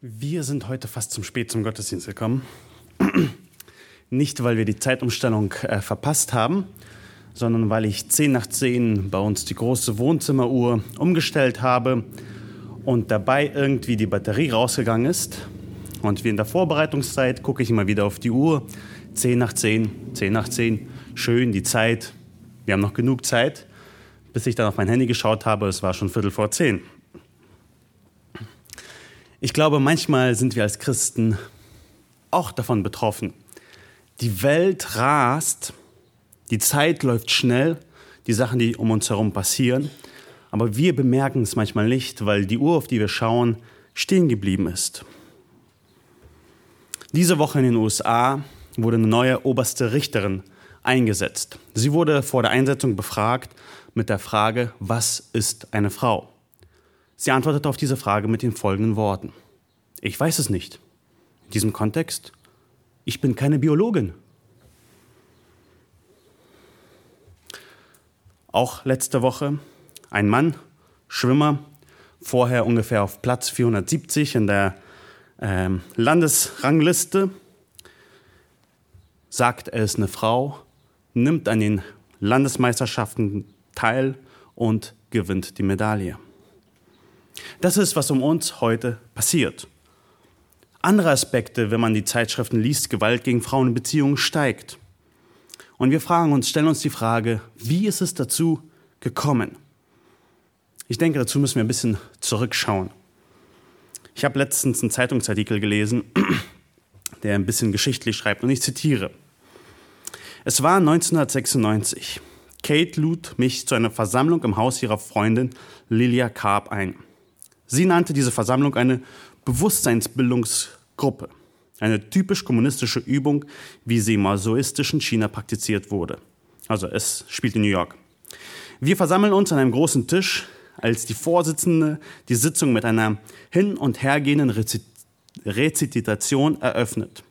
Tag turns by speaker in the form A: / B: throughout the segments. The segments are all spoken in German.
A: Wir sind heute fast zum Spät zum Gottesdienst gekommen. Nicht, weil wir die Zeitumstellung äh, verpasst haben, sondern weil ich 10 nach 10 bei uns die große Wohnzimmeruhr umgestellt habe und dabei irgendwie die Batterie rausgegangen ist. Und wie in der Vorbereitungszeit gucke ich immer wieder auf die Uhr. 10 nach 10, 10 nach 10, schön die Zeit. Wir haben noch genug Zeit, bis ich dann auf mein Handy geschaut habe. Es war schon Viertel vor 10. Ich glaube, manchmal sind wir als Christen auch davon betroffen. Die Welt rast, die Zeit läuft schnell, die Sachen, die um uns herum passieren, aber wir bemerken es manchmal nicht, weil die Uhr, auf die wir schauen, stehen geblieben ist. Diese Woche in den USA wurde eine neue oberste Richterin eingesetzt. Sie wurde vor der Einsetzung befragt mit der Frage, was ist eine Frau? Sie antwortete auf diese Frage mit den folgenden Worten. Ich weiß es nicht. In diesem Kontext, ich bin keine Biologin. Auch letzte Woche ein Mann, Schwimmer, vorher ungefähr auf Platz 470 in der äh, Landesrangliste, sagt, er ist eine Frau, nimmt an den Landesmeisterschaften teil und gewinnt die Medaille. Das ist, was um uns heute passiert. Andere Aspekte, wenn man die Zeitschriften liest, Gewalt gegen Frauen in Beziehungen steigt. Und wir fragen uns, stellen uns die Frage, wie ist es dazu gekommen? Ich denke, dazu müssen wir ein bisschen zurückschauen. Ich habe letztens einen Zeitungsartikel gelesen, der ein bisschen geschichtlich schreibt und ich zitiere. Es war 1996. Kate lud mich zu einer Versammlung im Haus ihrer Freundin Lilia Karp ein. Sie nannte diese Versammlung eine Bewusstseinsbildungsgruppe. Eine typisch kommunistische Übung, wie sie im masoistischen China praktiziert wurde. Also es spielt in New York. Wir versammeln uns an einem großen Tisch, als die Vorsitzende die Sitzung mit einer hin- und hergehenden Rezitation eröffnet.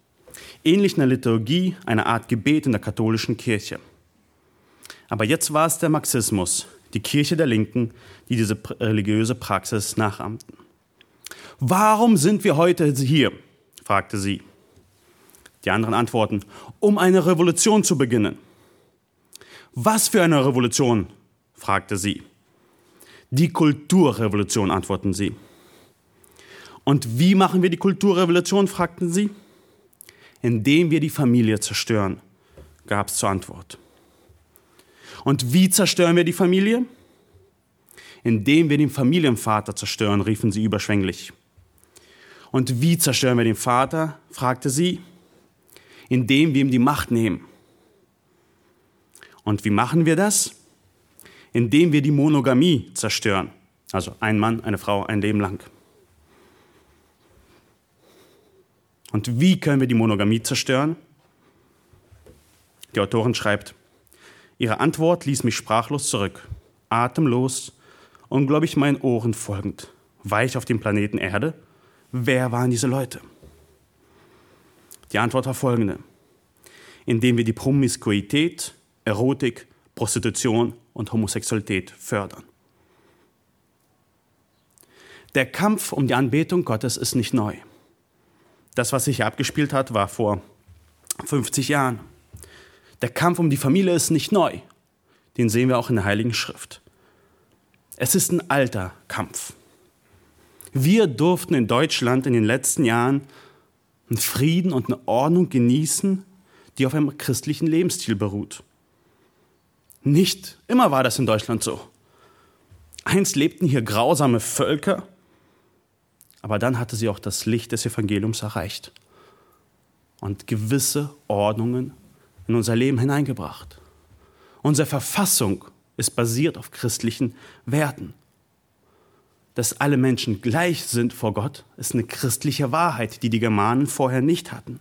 A: Ähnlich einer Liturgie, einer Art Gebet in der katholischen Kirche. Aber jetzt war es der Marxismus, die Kirche der Linken, die diese religiöse Praxis nachahmten. Warum sind wir heute hier? fragte sie. Die anderen antworten, um eine Revolution zu beginnen. Was für eine Revolution? fragte sie. Die Kulturrevolution, antworten sie. Und wie machen wir die Kulturrevolution? fragten sie. Indem wir die Familie zerstören, gab es zur Antwort. Und wie zerstören wir die Familie? Indem wir den Familienvater zerstören, riefen sie überschwänglich. Und wie zerstören wir den Vater? fragte sie. Indem wir ihm die Macht nehmen. Und wie machen wir das? Indem wir die Monogamie zerstören. Also ein Mann, eine Frau, ein Leben lang. Und wie können wir die Monogamie zerstören? Die Autorin schreibt, ihre Antwort ließ mich sprachlos zurück, atemlos, unglaublich meinen Ohren folgend. War ich auf dem Planeten Erde? Wer waren diese Leute? Die Antwort war folgende. Indem wir die Promiskuität, Erotik, Prostitution und Homosexualität fördern. Der Kampf um die Anbetung Gottes ist nicht neu. Das, was sich hier abgespielt hat, war vor 50 Jahren. Der Kampf um die Familie ist nicht neu. Den sehen wir auch in der Heiligen Schrift. Es ist ein alter Kampf. Wir durften in Deutschland in den letzten Jahren einen Frieden und eine Ordnung genießen, die auf einem christlichen Lebensstil beruht. Nicht immer war das in Deutschland so. Einst lebten hier grausame Völker, aber dann hatte sie auch das Licht des Evangeliums erreicht und gewisse Ordnungen in unser Leben hineingebracht. Unsere Verfassung ist basiert auf christlichen Werten dass alle Menschen gleich sind vor Gott, ist eine christliche Wahrheit, die die Germanen vorher nicht hatten.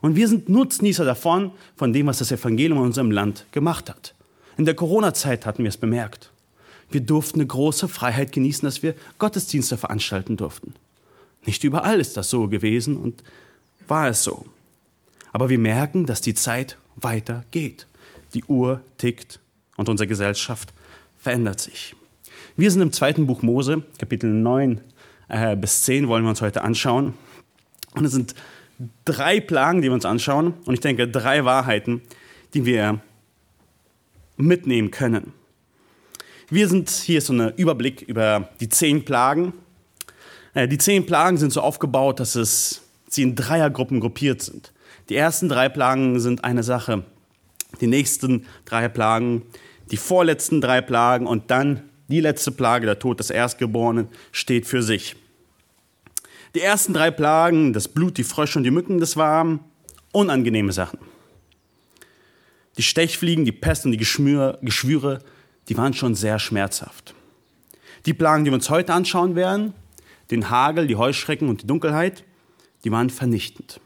A: Und wir sind Nutznießer davon, von dem, was das Evangelium in unserem Land gemacht hat. In der Corona-Zeit hatten wir es bemerkt. Wir durften eine große Freiheit genießen, dass wir Gottesdienste veranstalten durften. Nicht überall ist das so gewesen und war es so. Aber wir merken, dass die Zeit weitergeht. Die Uhr tickt und unsere Gesellschaft verändert sich. Wir sind im zweiten Buch Mose, Kapitel 9, äh, bis 10 wollen wir uns heute anschauen. Und es sind drei Plagen, die wir uns anschauen. Und ich denke, drei Wahrheiten, die wir mitnehmen können. Wir sind, hier ist so ein Überblick über die zehn Plagen. Äh, die zehn Plagen sind so aufgebaut, dass es, sie in Dreiergruppen gruppiert sind. Die ersten drei Plagen sind eine Sache. Die nächsten drei Plagen, die vorletzten drei Plagen und dann die letzte Plage, der Tod des Erstgeborenen, steht für sich. Die ersten drei Plagen, das Blut, die Frösche und die Mücken, das waren unangenehme Sachen. Die Stechfliegen, die Pest und die Geschmür, Geschwüre, die waren schon sehr schmerzhaft. Die Plagen, die wir uns heute anschauen werden, den Hagel, die Heuschrecken und die Dunkelheit, die waren vernichtend.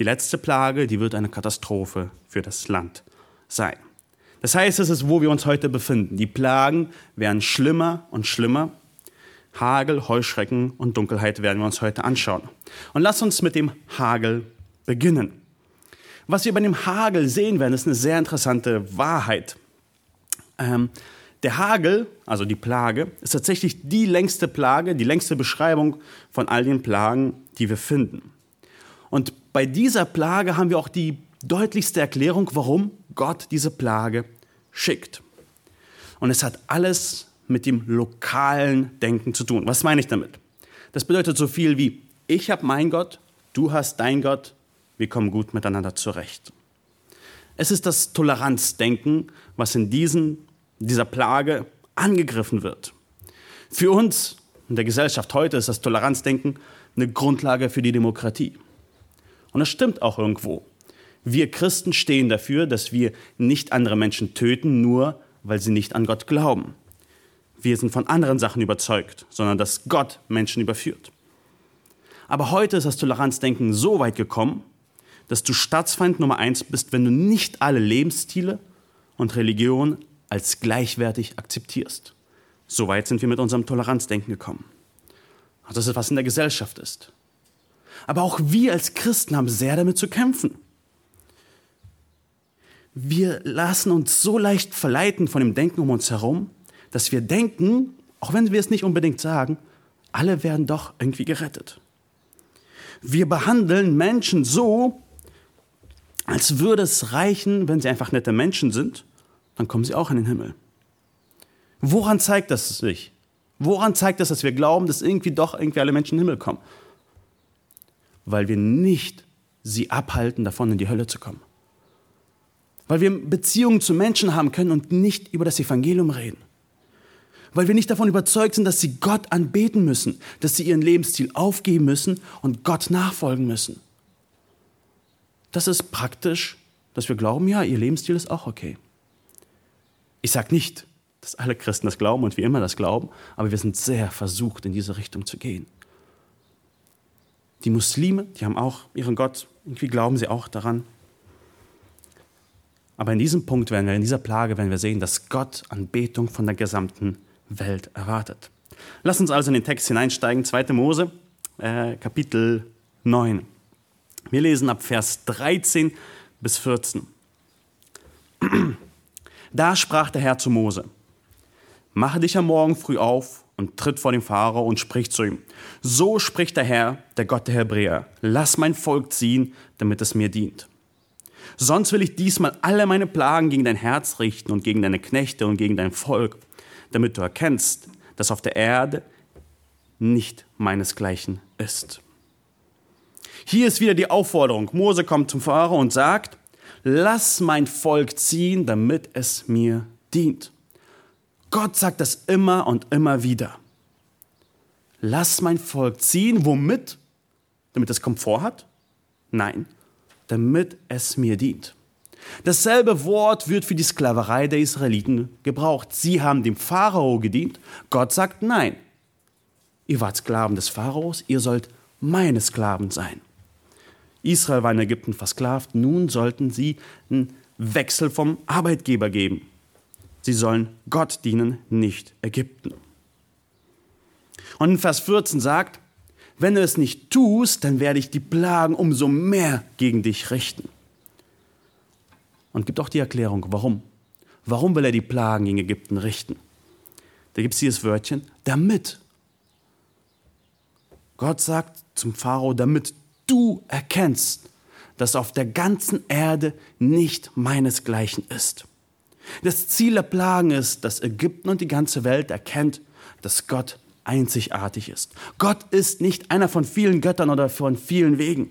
A: Die letzte Plage, die wird eine Katastrophe für das Land sein. Das heißt, es ist, wo wir uns heute befinden. Die Plagen werden schlimmer und schlimmer. Hagel, Heuschrecken und Dunkelheit werden wir uns heute anschauen. Und lass uns mit dem Hagel beginnen. Was wir bei dem Hagel sehen werden, ist eine sehr interessante Wahrheit. Ähm, der Hagel, also die Plage, ist tatsächlich die längste Plage, die längste Beschreibung von all den Plagen, die wir finden. Und bei dieser Plage haben wir auch die deutlichste Erklärung, warum Gott diese Plage schickt. Und es hat alles mit dem lokalen Denken zu tun. Was meine ich damit? Das bedeutet so viel wie, ich habe mein Gott, du hast dein Gott, wir kommen gut miteinander zurecht. Es ist das Toleranzdenken, was in diesen, dieser Plage angegriffen wird. Für uns in der Gesellschaft heute ist das Toleranzdenken eine Grundlage für die Demokratie. Und das stimmt auch irgendwo. Wir Christen stehen dafür, dass wir nicht andere Menschen töten, nur weil sie nicht an Gott glauben. Wir sind von anderen Sachen überzeugt, sondern dass Gott Menschen überführt. Aber heute ist das Toleranzdenken so weit gekommen, dass du Staatsfeind Nummer eins bist, wenn du nicht alle Lebensstile und Religionen als gleichwertig akzeptierst. So weit sind wir mit unserem Toleranzdenken gekommen. Also das ist, was in der Gesellschaft ist. Aber auch wir als Christen haben sehr damit zu kämpfen. Wir lassen uns so leicht verleiten von dem Denken um uns herum, dass wir denken, auch wenn wir es nicht unbedingt sagen, alle werden doch irgendwie gerettet. Wir behandeln Menschen so, als würde es reichen, wenn sie einfach nette Menschen sind, dann kommen sie auch in den Himmel. Woran zeigt das sich? Woran zeigt das, dass wir glauben, dass irgendwie doch irgendwie alle Menschen in den Himmel kommen? Weil wir nicht sie abhalten, davon in die Hölle zu kommen. Weil wir Beziehungen zu Menschen haben können und nicht über das Evangelium reden. Weil wir nicht davon überzeugt sind, dass sie Gott anbeten müssen, dass sie ihren Lebensstil aufgeben müssen und Gott nachfolgen müssen. Das ist praktisch, dass wir glauben, ja, ihr Lebensstil ist auch okay. Ich sage nicht, dass alle Christen das glauben und wie immer das glauben, aber wir sind sehr versucht, in diese Richtung zu gehen. Die Muslime, die haben auch ihren Gott, irgendwie glauben sie auch daran. Aber in diesem Punkt werden wir, in dieser Plage werden wir sehen, dass Gott Anbetung von der gesamten Welt erwartet. Lass uns also in den Text hineinsteigen, 2. Mose, äh, Kapitel 9. Wir lesen ab Vers 13 bis 14. Da sprach der Herr zu Mose, mache dich am Morgen früh auf und tritt vor dem Pharao und sprich zu ihm. So spricht der Herr, der Gott der Hebräer, lass mein Volk ziehen, damit es mir dient. Sonst will ich diesmal alle meine Plagen gegen dein Herz richten und gegen deine Knechte und gegen dein Volk, damit du erkennst, dass auf der Erde nicht meinesgleichen ist. Hier ist wieder die Aufforderung. Mose kommt zum Pharao und sagt, lass mein Volk ziehen, damit es mir dient. Gott sagt das immer und immer wieder. Lass mein Volk ziehen, womit? Damit es Komfort hat? Nein, damit es mir dient. Dasselbe Wort wird für die Sklaverei der Israeliten gebraucht. Sie haben dem Pharao gedient. Gott sagt nein. Ihr wart Sklaven des Pharaos, ihr sollt meine Sklaven sein. Israel war in Ägypten versklavt, nun sollten sie einen Wechsel vom Arbeitgeber geben. Sie sollen Gott dienen, nicht Ägypten. Und in Vers 14 sagt, wenn du es nicht tust, dann werde ich die Plagen umso mehr gegen dich richten. Und gibt auch die Erklärung, warum. Warum will er die Plagen gegen Ägypten richten? Da gibt es dieses Wörtchen, damit. Gott sagt zum Pharao, damit du erkennst, dass auf der ganzen Erde nicht meinesgleichen ist. Das Ziel der Plagen ist, dass Ägypten und die ganze Welt erkennt, dass Gott einzigartig ist. Gott ist nicht einer von vielen Göttern oder von vielen Wegen.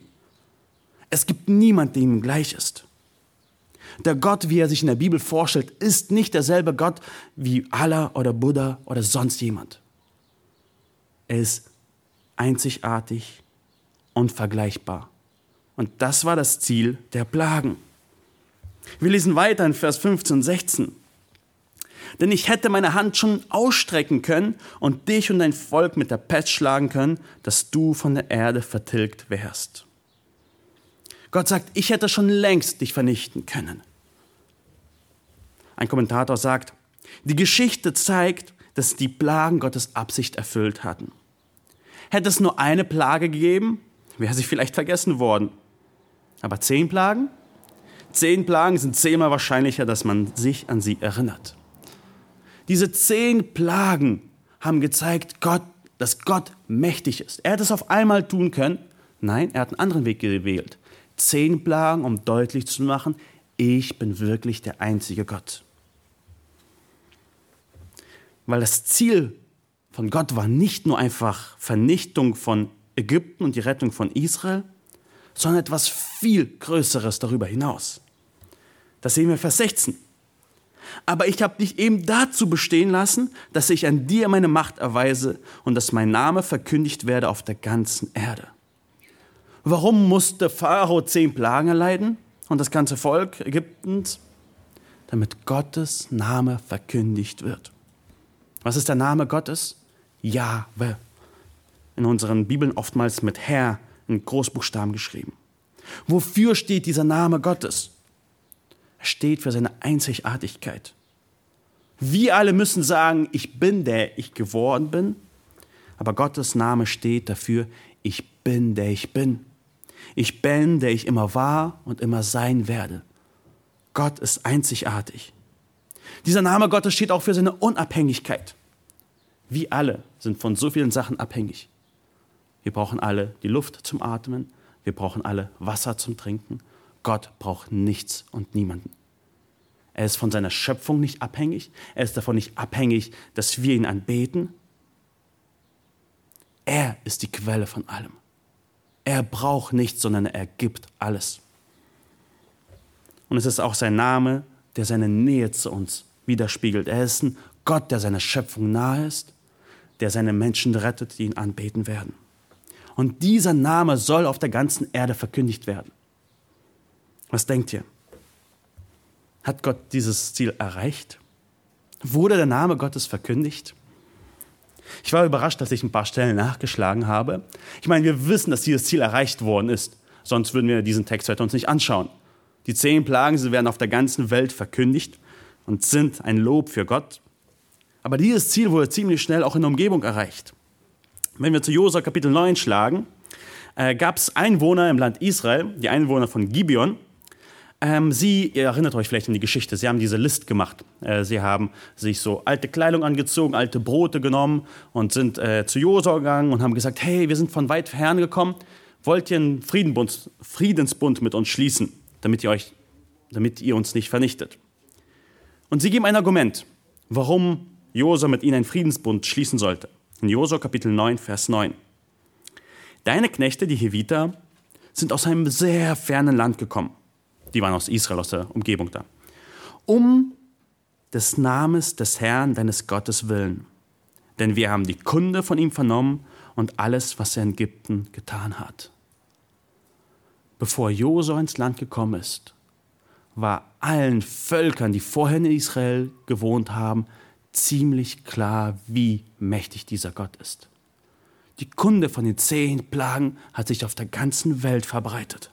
A: Es gibt niemand, der ihm gleich ist. Der Gott, wie er sich in der Bibel vorstellt, ist nicht derselbe Gott wie Allah oder Buddha oder sonst jemand. Er ist einzigartig, unvergleichbar. Und das war das Ziel der Plagen. Wir lesen weiter in Vers 15 und 16. Denn ich hätte meine Hand schon ausstrecken können und dich und dein Volk mit der Pest schlagen können, dass du von der Erde vertilgt wärst. Gott sagt, ich hätte schon längst dich vernichten können. Ein Kommentator sagt, die Geschichte zeigt, dass die Plagen Gottes Absicht erfüllt hatten. Hätte es nur eine Plage gegeben, wäre sie vielleicht vergessen worden. Aber zehn Plagen? Zehn Plagen sind zehnmal wahrscheinlicher, dass man sich an sie erinnert. Diese zehn Plagen haben gezeigt, Gott, dass Gott mächtig ist. Er hätte es auf einmal tun können. Nein, er hat einen anderen Weg gewählt. Zehn Plagen, um deutlich zu machen, ich bin wirklich der einzige Gott. Weil das Ziel von Gott war nicht nur einfach Vernichtung von Ägypten und die Rettung von Israel, sondern etwas viel Größeres darüber hinaus. Das sehen wir Vers 16. Aber ich habe dich eben dazu bestehen lassen, dass ich an dir meine Macht erweise und dass mein Name verkündigt werde auf der ganzen Erde. Warum musste Pharao zehn Plagen erleiden und das ganze Volk Ägyptens? Damit Gottes Name verkündigt wird. Was ist der Name Gottes? Jahwe. In unseren Bibeln oftmals mit Herr in Großbuchstaben geschrieben. Wofür steht dieser Name Gottes? Er steht für seine Einzigartigkeit. Wir alle müssen sagen, ich bin der ich geworden bin, aber Gottes Name steht dafür, ich bin der ich bin. Ich bin, der ich immer war und immer sein werde. Gott ist einzigartig. Dieser Name Gottes steht auch für seine Unabhängigkeit. Wir alle sind von so vielen Sachen abhängig. Wir brauchen alle die Luft zum Atmen, wir brauchen alle Wasser zum Trinken. Gott braucht nichts und niemanden. Er ist von seiner Schöpfung nicht abhängig, er ist davon nicht abhängig, dass wir ihn anbeten. Er ist die Quelle von allem. Er braucht nichts, sondern er gibt alles. Und es ist auch sein Name, der seine Nähe zu uns widerspiegelt. Er ist ein Gott, der seiner Schöpfung nahe ist, der seine Menschen rettet, die ihn anbeten werden. Und dieser Name soll auf der ganzen Erde verkündigt werden. Was denkt ihr? Hat Gott dieses Ziel erreicht? Wurde der Name Gottes verkündigt? Ich war überrascht, dass ich ein paar Stellen nachgeschlagen habe. Ich meine, wir wissen, dass dieses Ziel erreicht worden ist. Sonst würden wir diesen Text heute uns nicht anschauen. Die zehn Plagen, sie werden auf der ganzen Welt verkündigt und sind ein Lob für Gott. Aber dieses Ziel wurde ziemlich schnell auch in der Umgebung erreicht. Wenn wir zu Josua Kapitel 9 schlagen, äh, gab es Einwohner im Land Israel, die Einwohner von Gibeon. Ähm, sie, ihr erinnert euch vielleicht an die Geschichte, sie haben diese List gemacht. Äh, sie haben sich so alte Kleidung angezogen, alte Brote genommen und sind äh, zu Josua gegangen und haben gesagt, hey, wir sind von weit fern gekommen, wollt ihr einen Friedenbund, Friedensbund mit uns schließen, damit ihr, euch, damit ihr uns nicht vernichtet. Und sie geben ein Argument, warum Josua mit ihnen einen Friedensbund schließen sollte. In Josua Kapitel 9, Vers 9. Deine Knechte, die Heviter, sind aus einem sehr fernen Land gekommen. Die waren aus Israel, aus der Umgebung da. Um des Namens des Herrn, deines Gottes willen. Denn wir haben die Kunde von ihm vernommen und alles, was er in Ägypten getan hat. Bevor Josua ins Land gekommen ist, war allen Völkern, die vorher in Israel gewohnt haben, ziemlich klar, wie mächtig dieser Gott ist. Die Kunde von den zehn Plagen hat sich auf der ganzen Welt verbreitet.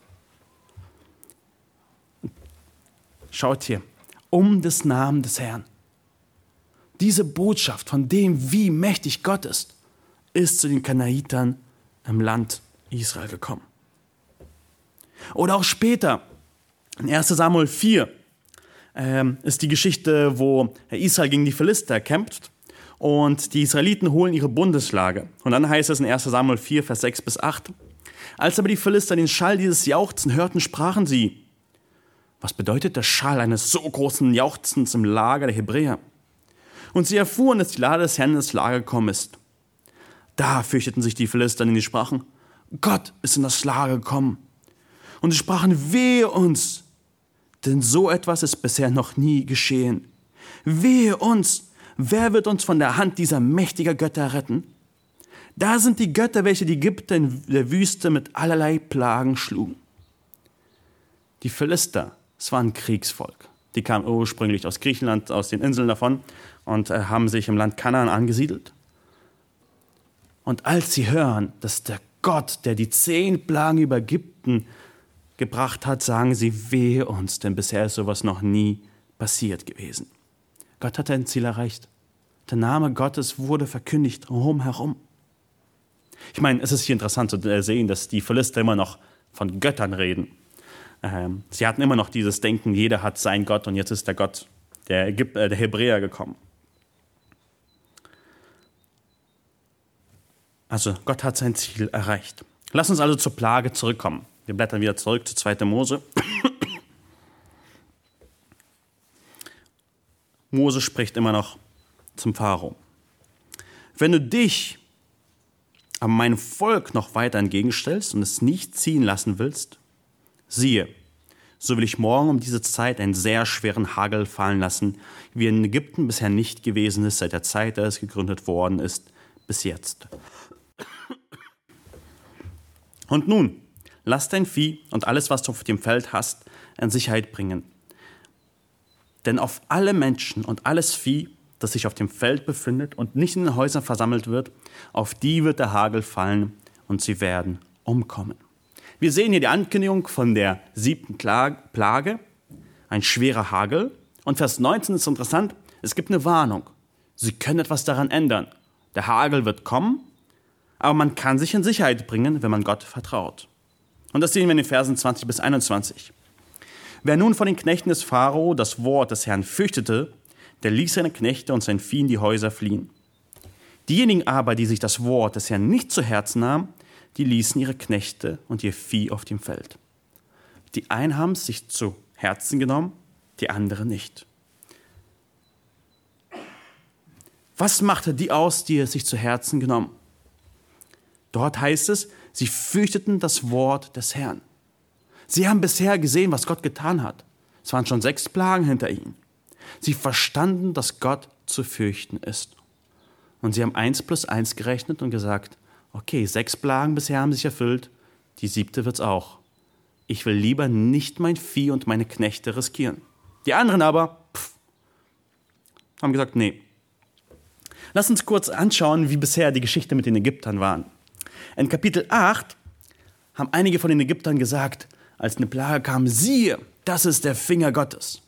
A: Schaut hier, um des Namen des Herrn. Diese Botschaft von dem, wie mächtig Gott ist, ist zu den Kanaitern im Land Israel gekommen. Oder auch später, in 1 Samuel 4, ähm, ist die Geschichte, wo Israel gegen die Philister kämpft. und die Israeliten holen ihre Bundeslage. Und dann heißt es in 1 Samuel 4, Vers 6 bis 8, als aber die Philister den Schall dieses Jauchzen hörten, sprachen sie, was bedeutet der Schall eines so großen Jauchzens im Lager der Hebräer? Und sie erfuhren, dass die Lade des Herrn ins Lager gekommen ist. Da fürchteten sich die Philister, denn die sprachen, Gott ist in das Lager gekommen. Und sie sprachen, wehe uns, denn so etwas ist bisher noch nie geschehen. Wehe uns, wer wird uns von der Hand dieser mächtigen Götter retten? Da sind die Götter, welche die Ägypter in der Wüste mit allerlei Plagen schlugen. Die Philister, es war ein Kriegsvolk. Die kamen ursprünglich aus Griechenland, aus den Inseln davon und äh, haben sich im Land Kanaan angesiedelt. Und als sie hören, dass der Gott, der die zehn Plagen über Ägypten gebracht hat, sagen sie, wehe uns, denn bisher ist sowas noch nie passiert gewesen. Gott hat ein Ziel erreicht. Der Name Gottes wurde verkündigt rumherum. Ich meine, es ist hier interessant zu sehen, dass die Philister immer noch von Göttern reden. Ähm, sie hatten immer noch dieses Denken, jeder hat seinen Gott und jetzt ist der Gott der, Ägyp äh, der Hebräer gekommen. Also Gott hat sein Ziel erreicht. Lass uns also zur Plage zurückkommen. Wir blättern wieder zurück zu 2. Mose. Mose spricht immer noch zum Pharao. Wenn du dich aber meinem Volk noch weiter entgegenstellst und es nicht ziehen lassen willst, siehe, so will ich morgen um diese Zeit einen sehr schweren Hagel fallen lassen, wie in Ägypten bisher nicht gewesen ist, seit der Zeit, da es gegründet worden ist, bis jetzt. Und nun, lass dein Vieh und alles, was du auf dem Feld hast, in Sicherheit bringen. Denn auf alle Menschen und alles Vieh das sich auf dem Feld befindet und nicht in den Häusern versammelt wird, auf die wird der Hagel fallen und sie werden umkommen. Wir sehen hier die Ankündigung von der siebten Plage, ein schwerer Hagel. Und Vers 19 ist interessant, es gibt eine Warnung. Sie können etwas daran ändern. Der Hagel wird kommen, aber man kann sich in Sicherheit bringen, wenn man Gott vertraut. Und das sehen wir in den Versen 20 bis 21. Wer nun von den Knechten des Pharao das Wort des Herrn fürchtete der ließ seine Knechte und sein Vieh in die Häuser fliehen. Diejenigen aber, die sich das Wort des Herrn nicht zu Herzen nahmen, die ließen ihre Knechte und ihr Vieh auf dem Feld. Die einen haben es sich zu Herzen genommen, die anderen nicht. Was machte die aus, die es sich zu Herzen genommen? Dort heißt es, sie fürchteten das Wort des Herrn. Sie haben bisher gesehen, was Gott getan hat. Es waren schon sechs Plagen hinter ihnen. Sie verstanden, dass Gott zu fürchten ist. Und sie haben eins plus eins gerechnet und gesagt, okay, sechs Plagen bisher haben sich erfüllt, die siebte wird's auch. Ich will lieber nicht mein Vieh und meine Knechte riskieren. Die anderen aber pff, haben gesagt, nee. Lass uns kurz anschauen, wie bisher die Geschichte mit den Ägyptern waren. In Kapitel 8 haben einige von den Ägyptern gesagt, als eine Plage kam, siehe, das ist der Finger Gottes.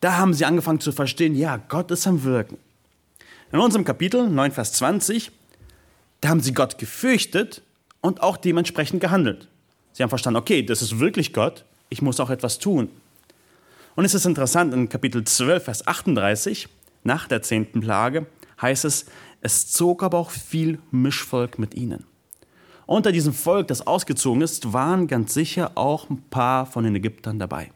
A: Da haben sie angefangen zu verstehen, ja, Gott ist am Wirken. In unserem Kapitel 9, Vers 20, da haben sie Gott gefürchtet und auch dementsprechend gehandelt. Sie haben verstanden, okay, das ist wirklich Gott, ich muss auch etwas tun. Und es ist interessant, in Kapitel 12, Vers 38, nach der zehnten Plage, heißt es, es zog aber auch viel Mischvolk mit ihnen. Unter diesem Volk, das ausgezogen ist, waren ganz sicher auch ein paar von den Ägyptern dabei.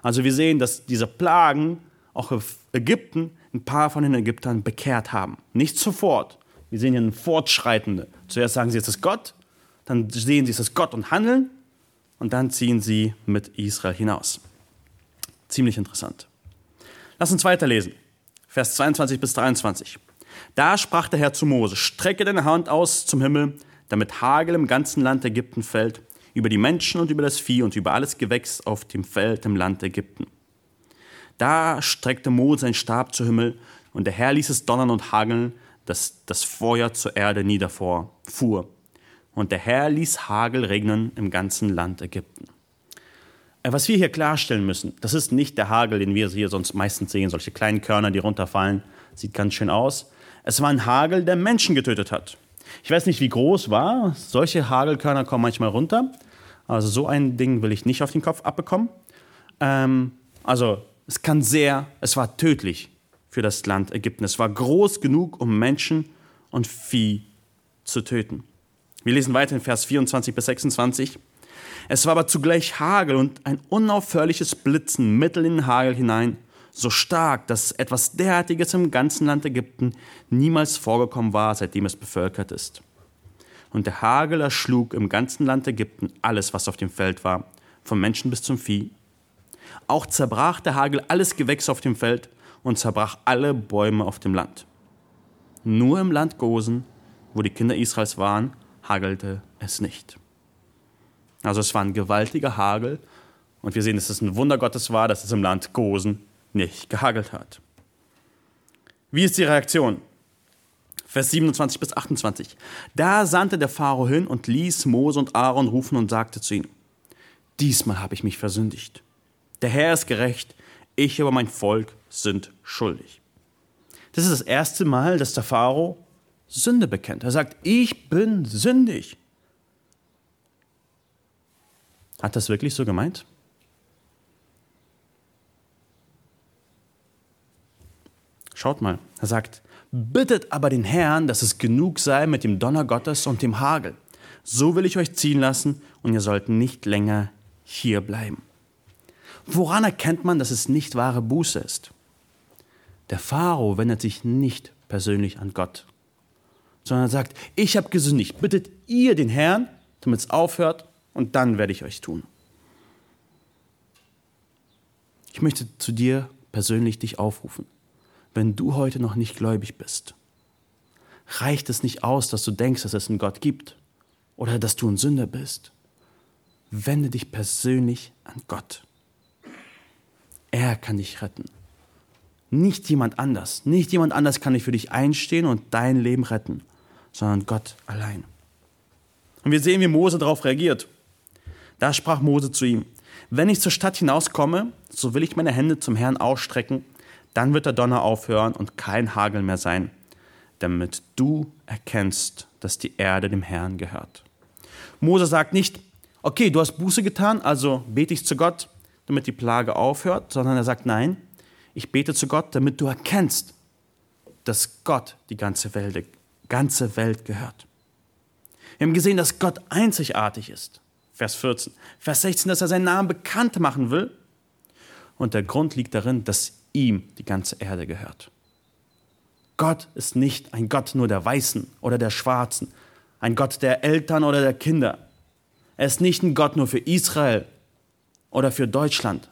A: Also wir sehen, dass diese Plagen auch Ägypten ein paar von den Ägyptern bekehrt haben. Nicht sofort. Wir sehen hier eine fortschreitende. Zuerst sagen sie, es ist Gott, dann sehen sie, es ist Gott und handeln und dann ziehen sie mit Israel hinaus. Ziemlich interessant. Lass uns weiterlesen. Vers 22 bis 23. Da sprach der Herr zu Mose, strecke deine Hand aus zum Himmel, damit Hagel im ganzen Land Ägypten fällt über die Menschen und über das Vieh und über alles Gewächs auf dem Feld im Land Ägypten. Da streckte Mose seinen Stab zu Himmel, und der Herr ließ es donnern und hageln, dass das Feuer zur Erde niederfuhr. Und der Herr ließ Hagel regnen im ganzen Land Ägypten. Äh, was wir hier klarstellen müssen, das ist nicht der Hagel, den wir hier sonst meistens sehen, solche kleinen Körner, die runterfallen. Sieht ganz schön aus. Es war ein Hagel, der Menschen getötet hat. Ich weiß nicht, wie groß war. Solche Hagelkörner kommen manchmal runter. Also so ein Ding will ich nicht auf den Kopf abbekommen. Ähm, also es kann sehr, es war tödlich für das Land Ägypten. Es war groß genug, um Menschen und Vieh zu töten. Wir lesen weiter in Vers 24 bis 26. Es war aber zugleich Hagel und ein unaufhörliches Blitzen mitten in den Hagel hinein, so stark, dass etwas derartiges im ganzen Land Ägypten niemals vorgekommen war, seitdem es bevölkert ist. Und der Hagel erschlug im ganzen Land Ägypten alles, was auf dem Feld war, vom Menschen bis zum Vieh. Auch zerbrach der Hagel alles Gewächs auf dem Feld und zerbrach alle Bäume auf dem Land. Nur im Land Gosen, wo die Kinder Israels waren, hagelte es nicht. Also es war ein gewaltiger Hagel und wir sehen, dass es ein Wunder Gottes war, dass es im Land Gosen nicht gehagelt hat. Wie ist die Reaktion? Vers 27 bis 28. Da sandte der Pharao hin und ließ Mose und Aaron rufen und sagte zu ihnen, diesmal habe ich mich versündigt. Der Herr ist gerecht, ich aber mein Volk sind schuldig. Das ist das erste Mal, dass der Pharao Sünde bekennt. Er sagt, ich bin sündig. Hat das wirklich so gemeint? Schaut mal, er sagt, bittet aber den Herrn, dass es genug sei mit dem Donner Gottes und dem Hagel. So will ich euch ziehen lassen und ihr sollt nicht länger hier bleiben. Woran erkennt man, dass es nicht wahre Buße ist? Der Pharao wendet sich nicht persönlich an Gott, sondern sagt, ich habe gesündigt, bittet ihr den Herrn, damit es aufhört, und dann werde ich euch tun. Ich möchte zu dir persönlich dich aufrufen. Wenn du heute noch nicht gläubig bist, reicht es nicht aus, dass du denkst, dass es einen Gott gibt oder dass du ein Sünder bist. Wende dich persönlich an Gott. Er kann dich retten. Nicht jemand anders. Nicht jemand anders kann dich für dich einstehen und dein Leben retten, sondern Gott allein. Und wir sehen, wie Mose darauf reagiert. Da sprach Mose zu ihm, wenn ich zur Stadt hinauskomme, so will ich meine Hände zum Herrn ausstrecken, dann wird der Donner aufhören und kein Hagel mehr sein, damit du erkennst, dass die Erde dem Herrn gehört. Mose sagt nicht, okay, du hast Buße getan, also bete ich zu Gott, damit die Plage aufhört, sondern er sagt, nein, ich bete zu Gott, damit du erkennst, dass Gott die ganze Welt, ganze Welt gehört. Wir haben gesehen, dass Gott einzigartig ist. Vers 14. Vers 16, dass er seinen Namen bekannt machen will. Und der Grund liegt darin, dass ihm die ganze Erde gehört. Gott ist nicht ein Gott nur der Weißen oder der Schwarzen, ein Gott der Eltern oder der Kinder. Er ist nicht ein Gott nur für Israel oder für Deutschland.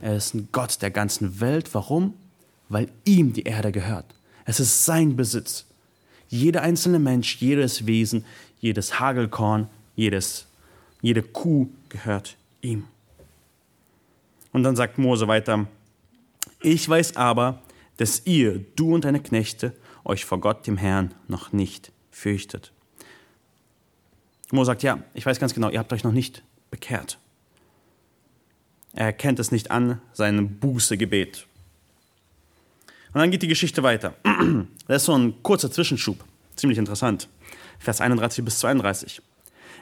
A: Er ist ein Gott der ganzen Welt. Warum? Weil ihm die Erde gehört. Es ist sein Besitz. Jeder einzelne Mensch, jedes Wesen, jedes Hagelkorn, jedes, jede Kuh gehört ihm. Und dann sagt Mose weiter, ich weiß aber, dass ihr, du und deine Knechte, euch vor Gott, dem Herrn, noch nicht fürchtet. Mose sagt, ja, ich weiß ganz genau, ihr habt euch noch nicht bekehrt. Er erkennt es nicht an, sein Bußegebet. Und dann geht die Geschichte weiter. Das ist so ein kurzer Zwischenschub, ziemlich interessant. Vers 31 bis 32.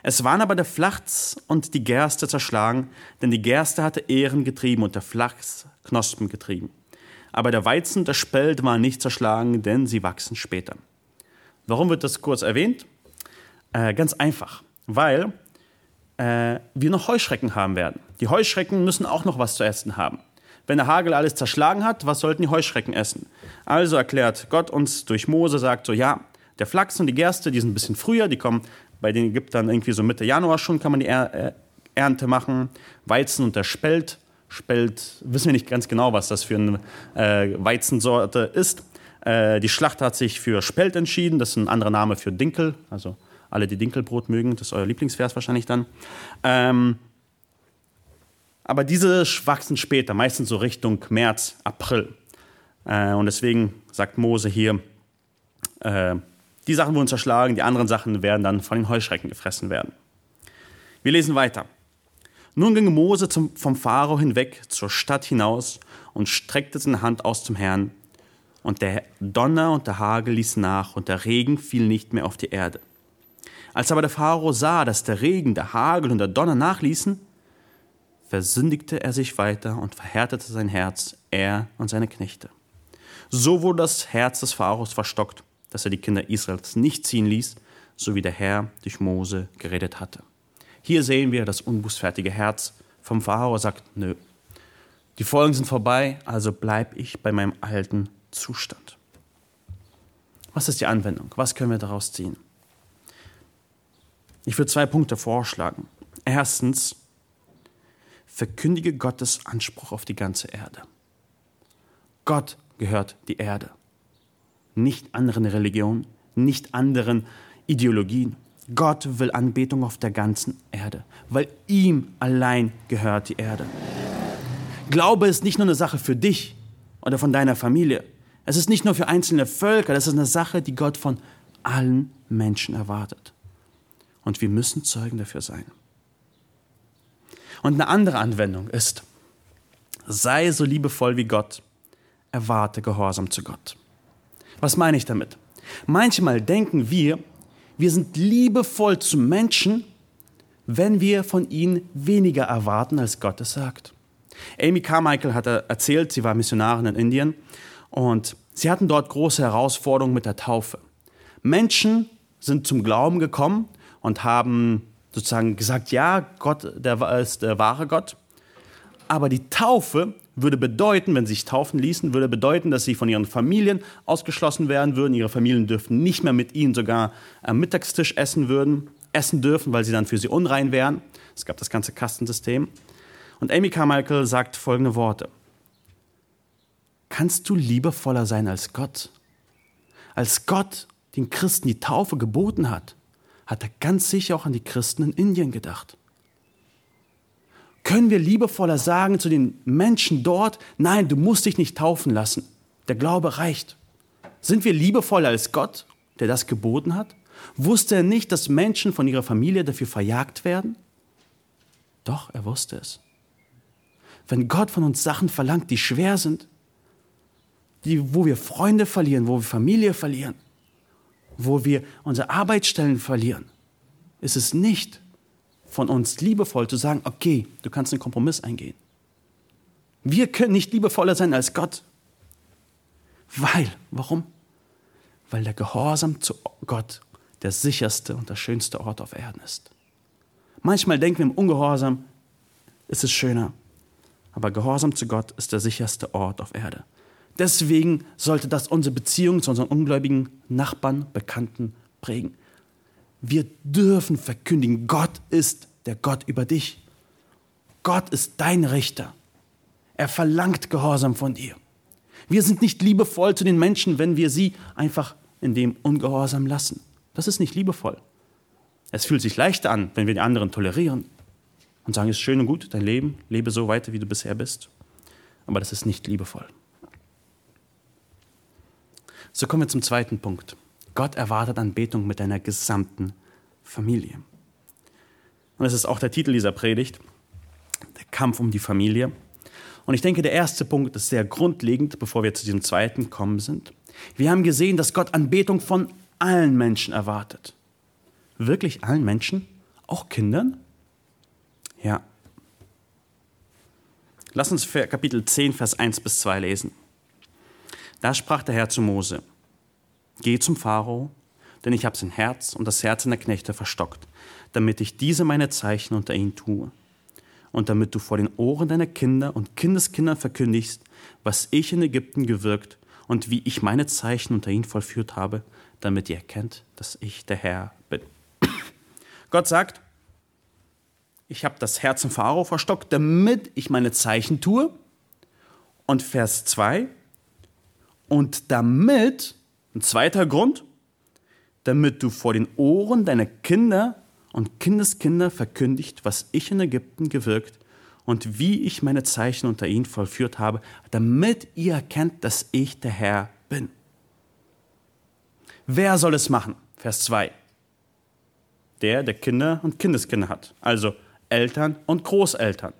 A: Es waren aber der Flachs und die Gerste zerschlagen, denn die Gerste hatte Ehren getrieben und der Flachs Knospen getrieben. Aber der Weizen der Spelt waren nicht zerschlagen, denn sie wachsen später. Warum wird das kurz erwähnt? Äh, ganz einfach, weil äh, wir noch Heuschrecken haben werden. Die Heuschrecken müssen auch noch was zu essen haben. Wenn der Hagel alles zerschlagen hat, was sollten die Heuschrecken essen? Also erklärt Gott uns durch Mose, sagt so, ja, der Flachs und die Gerste, die sind ein bisschen früher, die kommen bei den Ägyptern irgendwie so Mitte Januar schon, kann man die äh, Ernte machen. Weizen und der Spelt. Spelt, wissen wir nicht ganz genau, was das für eine äh, Weizensorte ist. Äh, die Schlacht hat sich für Spelt entschieden, das ist ein anderer Name für Dinkel, also alle, die Dinkelbrot mögen, das ist euer Lieblingsvers wahrscheinlich dann. Ähm, aber diese wachsen später, meistens so Richtung März, April. Äh, und deswegen sagt Mose hier, äh, die Sachen wurden zerschlagen, die anderen Sachen werden dann von den Heuschrecken gefressen werden. Wir lesen weiter. Nun ging Mose zum, vom Pharao hinweg zur Stadt hinaus und streckte seine Hand aus zum Herrn. Und der Donner und der Hagel ließ nach und der Regen fiel nicht mehr auf die Erde. Als aber der Pharao sah, dass der Regen, der Hagel und der Donner nachließen, versündigte er sich weiter und verhärtete sein Herz, er und seine Knechte. So wurde das Herz des Pharaos verstockt, dass er die Kinder Israels nicht ziehen ließ, so wie der Herr durch Mose geredet hatte. Hier sehen wir das unbußfertige Herz vom Pharao sagt, nö, die Folgen sind vorbei, also bleibe ich bei meinem alten Zustand. Was ist die Anwendung? Was können wir daraus ziehen? Ich würde zwei Punkte vorschlagen. Erstens, verkündige Gottes Anspruch auf die ganze Erde. Gott gehört die Erde, nicht anderen Religionen, nicht anderen Ideologien. Gott will Anbetung auf der ganzen Erde, weil ihm allein gehört die Erde. Glaube ist nicht nur eine Sache für dich oder von deiner Familie. Es ist nicht nur für einzelne Völker, das ist eine Sache, die Gott von allen Menschen erwartet. Und wir müssen Zeugen dafür sein. Und eine andere Anwendung ist, sei so liebevoll wie Gott, erwarte Gehorsam zu Gott. Was meine ich damit? Manchmal denken wir, wir sind liebevoll zu Menschen, wenn wir von ihnen weniger erwarten, als Gott es sagt. Amy Carmichael hat erzählt, sie war Missionarin in Indien und sie hatten dort große Herausforderungen mit der Taufe. Menschen sind zum Glauben gekommen und haben sozusagen gesagt, ja, Gott der ist der wahre Gott. Aber die Taufe würde bedeuten, wenn sie sich taufen ließen, würde bedeuten, dass sie von ihren Familien ausgeschlossen werden würden. Ihre Familien dürften nicht mehr mit ihnen sogar am Mittagstisch essen würden, essen dürfen, weil sie dann für sie unrein wären. Es gab das ganze Kastensystem. Und Amy Carmichael sagt folgende Worte. Kannst du liebevoller sein als Gott? Als Gott den Christen die Taufe geboten hat, hat er ganz sicher auch an die Christen in Indien gedacht. Können wir liebevoller sagen zu den Menschen dort, nein, du musst dich nicht taufen lassen, der Glaube reicht. Sind wir liebevoller als Gott, der das geboten hat? Wusste er nicht, dass Menschen von ihrer Familie dafür verjagt werden? Doch, er wusste es. Wenn Gott von uns Sachen verlangt, die schwer sind, die, wo wir Freunde verlieren, wo wir Familie verlieren, wo wir unsere Arbeitsstellen verlieren, ist es nicht von uns liebevoll zu sagen, okay, du kannst einen Kompromiss eingehen. Wir können nicht liebevoller sein als Gott. Weil, warum? Weil der Gehorsam zu Gott der sicherste und der schönste Ort auf Erden ist. Manchmal denken wir im Ungehorsam, ist es schöner. Aber Gehorsam zu Gott ist der sicherste Ort auf Erde. Deswegen sollte das unsere Beziehung zu unseren ungläubigen Nachbarn, Bekannten prägen. Wir dürfen verkündigen, Gott ist der Gott über dich. Gott ist dein Richter. Er verlangt Gehorsam von dir. Wir sind nicht liebevoll zu den Menschen, wenn wir sie einfach in dem Ungehorsam lassen. Das ist nicht liebevoll. Es fühlt sich leichter an, wenn wir die anderen tolerieren und sagen, es ist schön und gut, dein Leben, lebe so weiter, wie du bisher bist. Aber das ist nicht liebevoll. So kommen wir zum zweiten Punkt. Gott erwartet Anbetung mit deiner gesamten Familie. Und das ist auch der Titel dieser Predigt, der Kampf um die Familie. Und ich denke, der erste Punkt ist sehr grundlegend, bevor wir zu diesem zweiten kommen sind. Wir haben gesehen, dass Gott Anbetung von allen Menschen erwartet. Wirklich allen Menschen? Auch Kindern? Ja. Lass uns Kapitel 10, Vers 1 bis 2 lesen. Da sprach der Herr zu Mose, Geh zum Pharao, denn ich habe sein Herz und das Herz seiner Knechte verstockt, damit ich diese meine Zeichen unter ihnen tue. Und damit du vor den Ohren deiner Kinder und Kindeskinder verkündigst, was ich in Ägypten gewirkt und wie ich meine Zeichen unter ihnen vollführt habe, damit ihr erkennt, dass ich der Herr bin. Gott sagt, ich habe das Herz im Pharao verstockt, damit ich meine Zeichen tue. Und Vers 2, und damit, ein zweiter Grund, damit du vor den Ohren deiner Kinder und Kindeskinder verkündigt, was ich in Ägypten gewirkt und wie ich meine Zeichen unter ihnen vollführt habe, damit ihr erkennt, dass ich der Herr bin. Wer soll es machen? Vers 2. Der, der Kinder und Kindeskinder hat. Also Eltern und Großeltern.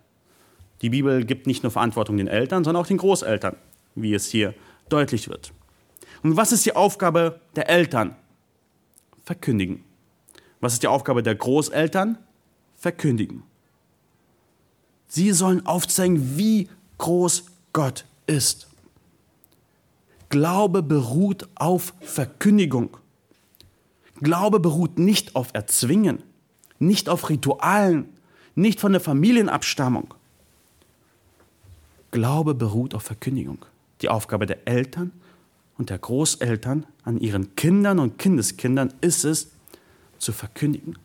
A: Die Bibel gibt nicht nur Verantwortung den Eltern, sondern auch den Großeltern, wie es hier deutlich wird. Und was ist die Aufgabe der Eltern? Verkündigen. Was ist die Aufgabe der Großeltern? Verkündigen. Sie sollen aufzeigen, wie groß Gott ist. Glaube beruht auf Verkündigung. Glaube beruht nicht auf Erzwingen, nicht auf Ritualen, nicht von der Familienabstammung. Glaube beruht auf Verkündigung. Die Aufgabe der Eltern und der Großeltern an ihren Kindern und Kindeskindern ist es, zu verkündigen.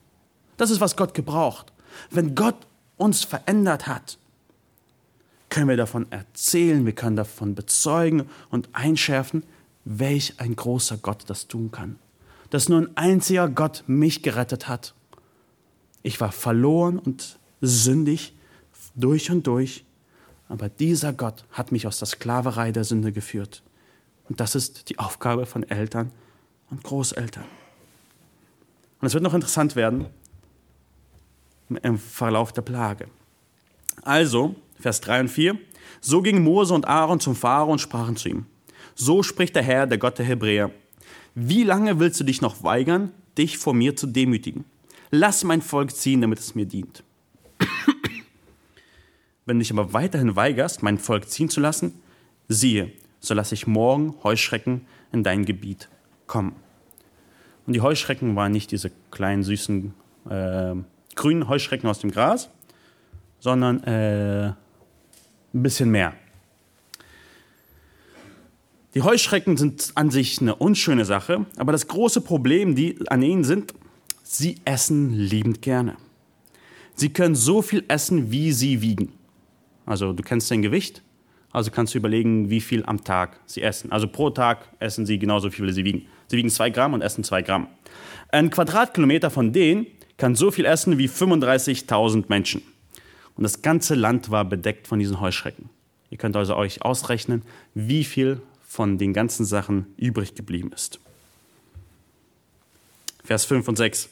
A: Das ist, was Gott gebraucht. Wenn Gott uns verändert hat, können wir davon erzählen, wir können davon bezeugen und einschärfen, welch ein großer Gott das tun kann. Dass nur ein einziger Gott mich gerettet hat. Ich war verloren und sündig durch und durch, aber dieser Gott hat mich aus der Sklaverei der Sünde geführt. Und das ist die Aufgabe von Eltern und Großeltern. Und es wird noch interessant werden im Verlauf der Plage. Also, Vers 3 und 4. So gingen Mose und Aaron zum Pharao und sprachen zu ihm. So spricht der Herr, der Gott der Hebräer. Wie lange willst du dich noch weigern, dich vor mir zu demütigen? Lass mein Volk ziehen, damit es mir dient. Wenn du dich aber weiterhin weigerst, mein Volk ziehen zu lassen, siehe, so lasse ich morgen Heuschrecken in dein Gebiet kommen. Und die Heuschrecken waren nicht diese kleinen, süßen, äh, grünen Heuschrecken aus dem Gras, sondern äh, ein bisschen mehr. Die Heuschrecken sind an sich eine unschöne Sache, aber das große Problem die an ihnen sind, sie essen liebend gerne. Sie können so viel essen, wie sie wiegen. Also du kennst dein Gewicht, also kannst du überlegen, wie viel am Tag sie essen. Also pro Tag essen sie genauso viel, wie sie wiegen. Sie wiegen zwei Gramm und essen zwei Gramm. Ein Quadratkilometer von denen kann so viel essen wie 35.000 Menschen. Und das ganze Land war bedeckt von diesen Heuschrecken. Ihr könnt also euch ausrechnen, wie viel von den ganzen Sachen übrig geblieben ist. Vers 5 und 6.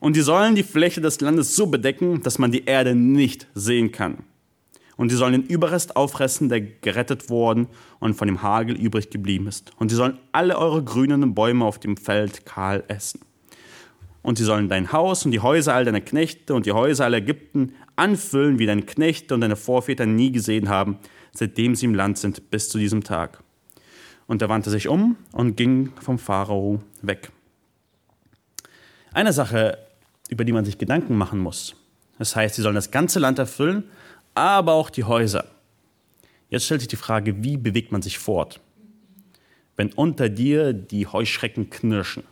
A: Und die sollen die Fläche des Landes so bedecken, dass man die Erde nicht sehen kann. Und sie sollen den Überrest auffressen, der gerettet worden und von dem Hagel übrig geblieben ist. Und sie sollen alle eure grünen Bäume auf dem Feld kahl essen. Und sie sollen dein Haus und die Häuser all deiner Knechte und die Häuser aller Ägypten anfüllen, wie deine Knechte und deine Vorväter nie gesehen haben, seitdem sie im Land sind, bis zu diesem Tag. Und er wandte sich um und ging vom Pharao weg. Eine Sache, über die man sich Gedanken machen muss. Das heißt, sie sollen das ganze Land erfüllen, aber auch die Häuser. Jetzt stellt sich die Frage, wie bewegt man sich fort, wenn unter dir die Heuschrecken knirschen?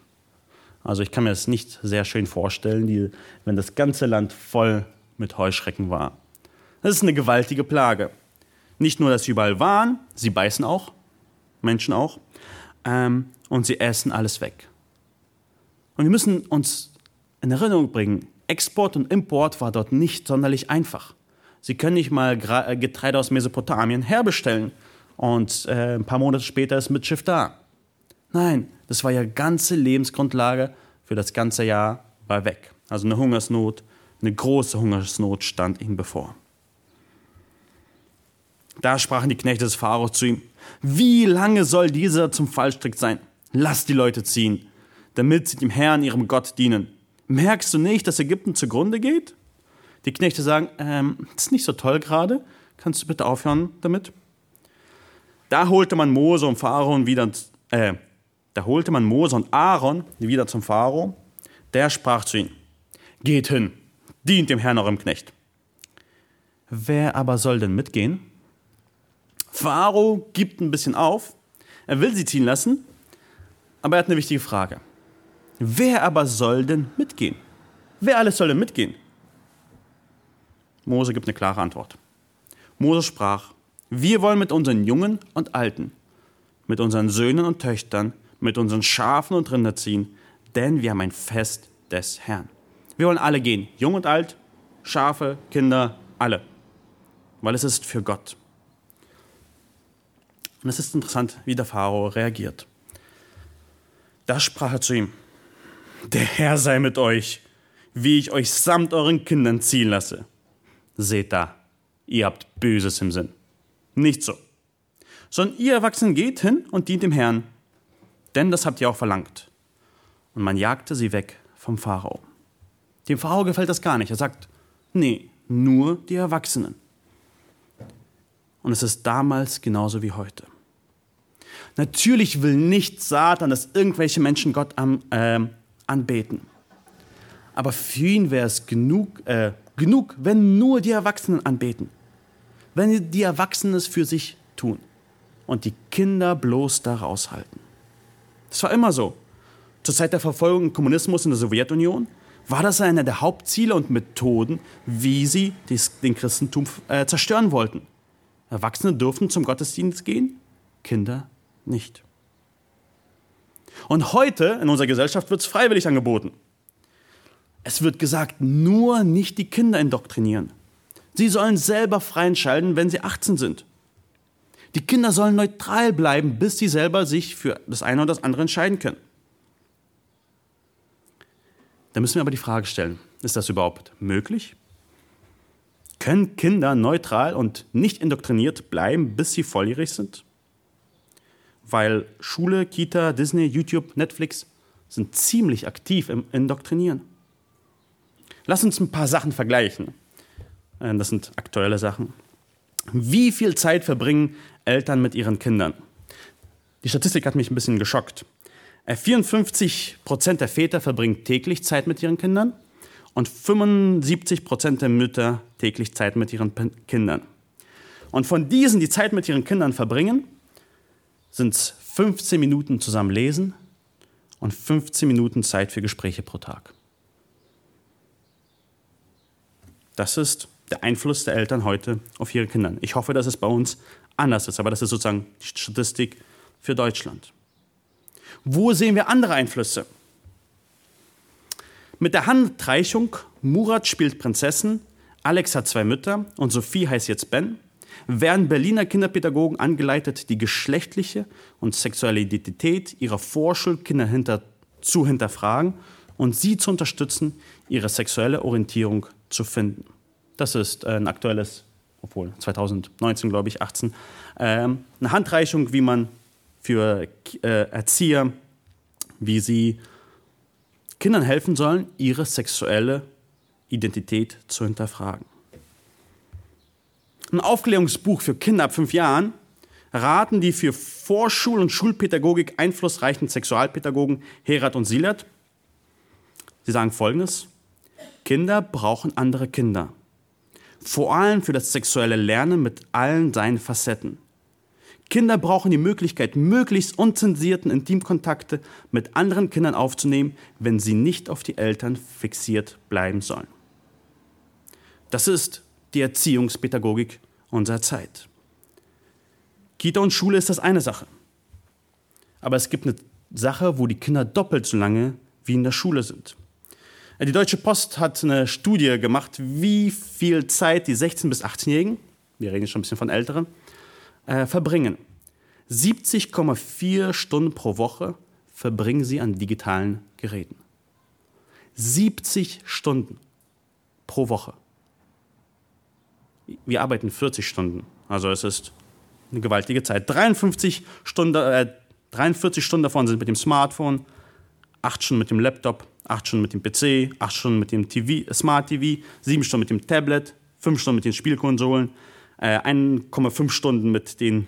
A: Also ich kann mir das nicht sehr schön vorstellen, die, wenn das ganze Land voll mit Heuschrecken war. Das ist eine gewaltige Plage. Nicht nur, dass sie überall waren, sie beißen auch, Menschen auch, ähm, und sie essen alles weg. Und wir müssen uns in Erinnerung bringen, Export und Import war dort nicht sonderlich einfach. Sie können nicht mal äh, Getreide aus Mesopotamien herbestellen und äh, ein paar Monate später ist mit Schiff da. Nein, das war ja ganze Lebensgrundlage für das ganze Jahr war weg. Also eine Hungersnot, eine große Hungersnot stand ihm bevor. Da sprachen die Knechte des Pharao zu ihm: Wie lange soll dieser zum Fallstrick sein? Lass die Leute ziehen, damit sie dem Herrn, ihrem Gott, dienen. Merkst du nicht, dass Ägypten zugrunde geht? Die Knechte sagen: ähm, Das ist nicht so toll gerade. Kannst du bitte aufhören damit? Da holte man Mose und Pharaon wieder, äh, da holte man Mose und Aaron wieder zum Pharao. Der sprach zu ihnen: Geht hin, dient dem Herrn eurem Knecht. Wer aber soll denn mitgehen? Pharao gibt ein bisschen auf. Er will sie ziehen lassen, aber er hat eine wichtige Frage. Wer aber soll denn mitgehen? Wer alles soll denn mitgehen? Mose gibt eine klare Antwort. Mose sprach, wir wollen mit unseren Jungen und Alten, mit unseren Söhnen und Töchtern, mit unseren Schafen und Rinder ziehen, denn wir haben ein Fest des Herrn. Wir wollen alle gehen, jung und alt, Schafe, Kinder, alle, weil es ist für Gott. Und es ist interessant, wie der Pharao reagiert. Da sprach er zu ihm, der Herr sei mit euch, wie ich euch samt euren Kindern ziehen lasse. Seht da, ihr habt Böses im Sinn. Nicht so. Sondern ihr Erwachsenen geht hin und dient dem Herrn, denn das habt ihr auch verlangt. Und man jagte sie weg vom Pharao. Dem Pharao gefällt das gar nicht. Er sagt, nee, nur die Erwachsenen. Und es ist damals genauso wie heute. Natürlich will nicht Satan, dass irgendwelche Menschen Gott am, äh, anbeten. Aber für ihn wäre es genug, äh, genug, wenn nur die Erwachsenen anbeten. Wenn die Erwachsenen es für sich tun und die Kinder bloß da raushalten. Das war immer so. Zur Zeit der Verfolgung im Kommunismus in der Sowjetunion war das einer der Hauptziele und Methoden, wie sie den Christentum äh, zerstören wollten. Erwachsene durften zum Gottesdienst gehen, Kinder nicht. Und heute in unserer Gesellschaft wird es freiwillig angeboten. Es wird gesagt, nur nicht die Kinder indoktrinieren. Sie sollen selber frei entscheiden, wenn sie 18 sind. Die Kinder sollen neutral bleiben, bis sie selber sich für das eine oder das andere entscheiden können. Da müssen wir aber die Frage stellen, ist das überhaupt möglich? Können Kinder neutral und nicht indoktriniert bleiben, bis sie volljährig sind? Weil Schule, Kita, Disney, YouTube, Netflix sind ziemlich aktiv im Indoktrinieren. Lass uns ein paar Sachen vergleichen. Äh, das sind aktuelle Sachen. Wie viel Zeit verbringen Eltern mit ihren Kindern? Die Statistik hat mich ein bisschen geschockt. 54 äh, Prozent der Väter verbringen täglich Zeit mit ihren Kindern und 75 Prozent der Mütter täglich Zeit mit ihren Kindern. Und von diesen, die Zeit mit ihren Kindern verbringen, sind es 15 Minuten zusammen lesen und 15 Minuten Zeit für Gespräche pro Tag. Das ist der Einfluss der Eltern heute auf ihre Kinder. Ich hoffe, dass es bei uns anders ist, aber das ist sozusagen die Statistik für Deutschland. Wo sehen wir andere Einflüsse? Mit der Handreichung, Murat spielt Prinzessin, Alex hat zwei Mütter und Sophie heißt jetzt Ben, werden Berliner Kinderpädagogen angeleitet, die geschlechtliche und sexuelle Identität ihrer Vorschulkinder hinter, zu hinterfragen und sie zu unterstützen, ihre sexuelle Orientierung zu finden. Das ist ein aktuelles, obwohl 2019, glaube ich, 18, ähm, eine Handreichung, wie man für äh, Erzieher, wie sie Kindern helfen sollen, ihre sexuelle Identität zu hinterfragen. Ein Aufklärungsbuch für Kinder ab fünf Jahren raten die für Vorschul- und Schulpädagogik einflussreichen Sexualpädagogen Herat und Silat. Sie sagen Folgendes. Kinder brauchen andere Kinder. Vor allem für das sexuelle Lernen mit allen seinen Facetten. Kinder brauchen die Möglichkeit, möglichst unzensierten Intimkontakte mit anderen Kindern aufzunehmen, wenn sie nicht auf die Eltern fixiert bleiben sollen. Das ist die Erziehungspädagogik unserer Zeit. Kita und Schule ist das eine Sache. Aber es gibt eine Sache, wo die Kinder doppelt so lange wie in der Schule sind. Die Deutsche Post hat eine Studie gemacht, wie viel Zeit die 16- bis 18-Jährigen, wir reden schon ein bisschen von Älteren, äh, verbringen. 70,4 Stunden pro Woche verbringen sie an digitalen Geräten. 70 Stunden pro Woche. Wir arbeiten 40 Stunden, also es ist eine gewaltige Zeit. 53 Stunden, äh, 43 Stunden davon sind mit dem Smartphone, 8 Stunden mit dem Laptop, 8 Stunden mit dem PC, 8 Stunden mit dem TV, Smart TV, 7 Stunden mit dem Tablet, 5 Stunden mit den Spielkonsolen, äh, 1,5 Stunden mit den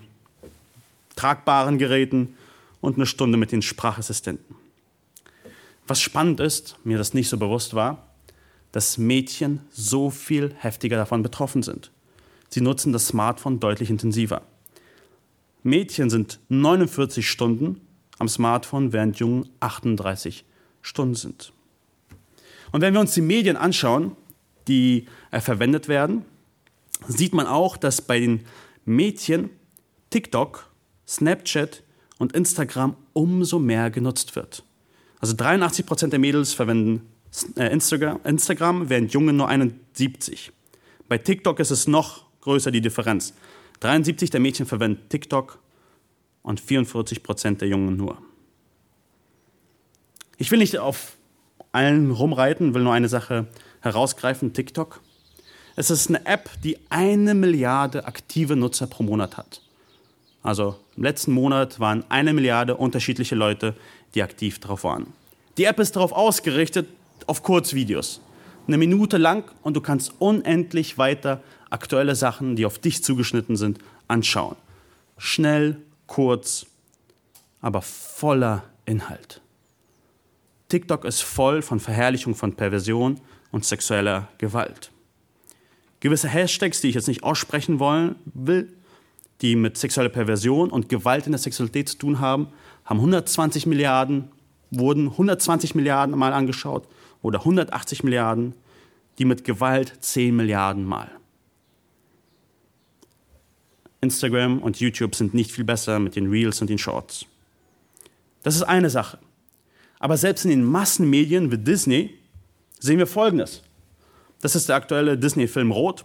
A: tragbaren Geräten und eine Stunde mit den Sprachassistenten. Was spannend ist, mir das nicht so bewusst war, dass Mädchen so viel heftiger davon betroffen sind. Sie nutzen das Smartphone deutlich intensiver. Mädchen sind 49 Stunden am Smartphone, während Jungen 38 Stunden sind. Und wenn wir uns die Medien anschauen, die äh, verwendet werden, sieht man auch, dass bei den Mädchen TikTok Snapchat und Instagram umso mehr genutzt wird. Also 83 Prozent der Mädels verwenden äh, Instagram, während Jungen nur 71. Bei TikTok ist es noch größer die Differenz. 73 der Mädchen verwenden TikTok und 44 Prozent der Jungen nur. Ich will nicht auf allen rumreiten, will nur eine Sache herausgreifen, TikTok. Es ist eine App, die eine Milliarde aktive Nutzer pro Monat hat. Also im letzten Monat waren eine Milliarde unterschiedliche Leute, die aktiv drauf waren. Die App ist darauf ausgerichtet, auf Kurzvideos. Eine Minute lang und du kannst unendlich weiter aktuelle Sachen, die auf dich zugeschnitten sind, anschauen. Schnell, kurz, aber voller Inhalt. TikTok ist voll von Verherrlichung von Perversion und sexueller Gewalt. Gewisse Hashtags, die ich jetzt nicht aussprechen wollen, will, die mit sexueller Perversion und Gewalt in der Sexualität zu tun haben, haben 120 Milliarden, wurden 120 Milliarden Mal angeschaut oder 180 Milliarden, die mit Gewalt 10 Milliarden Mal. Instagram und YouTube sind nicht viel besser mit den Reels und den Shorts. Das ist eine Sache. Aber selbst in den Massenmedien wie Disney sehen wir Folgendes. Das ist der aktuelle Disney-Film Rot.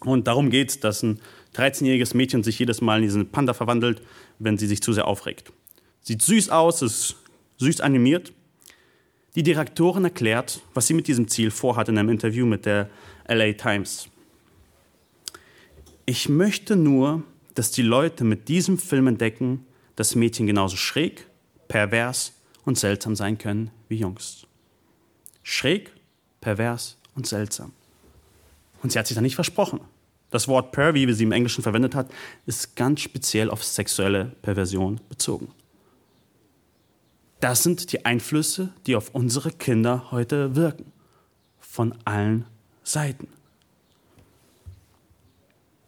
A: Und darum geht es, dass ein 13-jähriges Mädchen sich jedes Mal in diesen Panda verwandelt, wenn sie sich zu sehr aufregt. Sieht süß aus, ist süß animiert. Die Direktorin erklärt, was sie mit diesem Ziel vorhat in einem Interview mit der LA Times. Ich möchte nur, dass die Leute mit diesem Film entdecken, dass Mädchen genauso schräg, pervers und seltsam sein können wie Jungs. Schräg, pervers und seltsam. Und sie hat sich da nicht versprochen. Das Wort pervy, wie sie im Englischen verwendet hat, ist ganz speziell auf sexuelle Perversion bezogen. Das sind die Einflüsse, die auf unsere Kinder heute wirken. Von allen Seiten.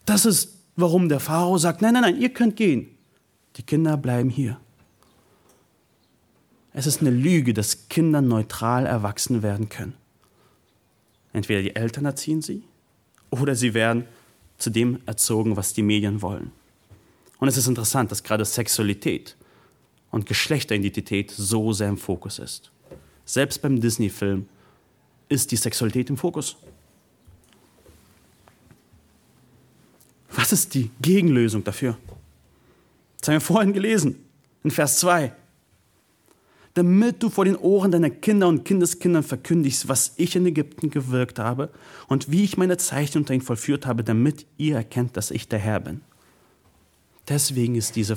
A: Das ist, warum der Pharao sagt, nein, nein, nein, ihr könnt gehen. Die Kinder bleiben hier. Es ist eine Lüge, dass Kinder neutral erwachsen werden können. Entweder die Eltern erziehen sie oder sie werden zu dem erzogen, was die Medien wollen. Und es ist interessant, dass gerade Sexualität und Geschlechteridentität so sehr im Fokus ist. Selbst beim Disney-Film ist die Sexualität im Fokus. Was ist die Gegenlösung dafür? Das haben wir vorhin gelesen, in Vers 2 damit du vor den Ohren deiner Kinder und Kindeskindern verkündigst, was ich in Ägypten gewirkt habe und wie ich meine Zeichen unter ihnen vollführt habe, damit ihr erkennt, dass ich der Herr bin. Deswegen ist diese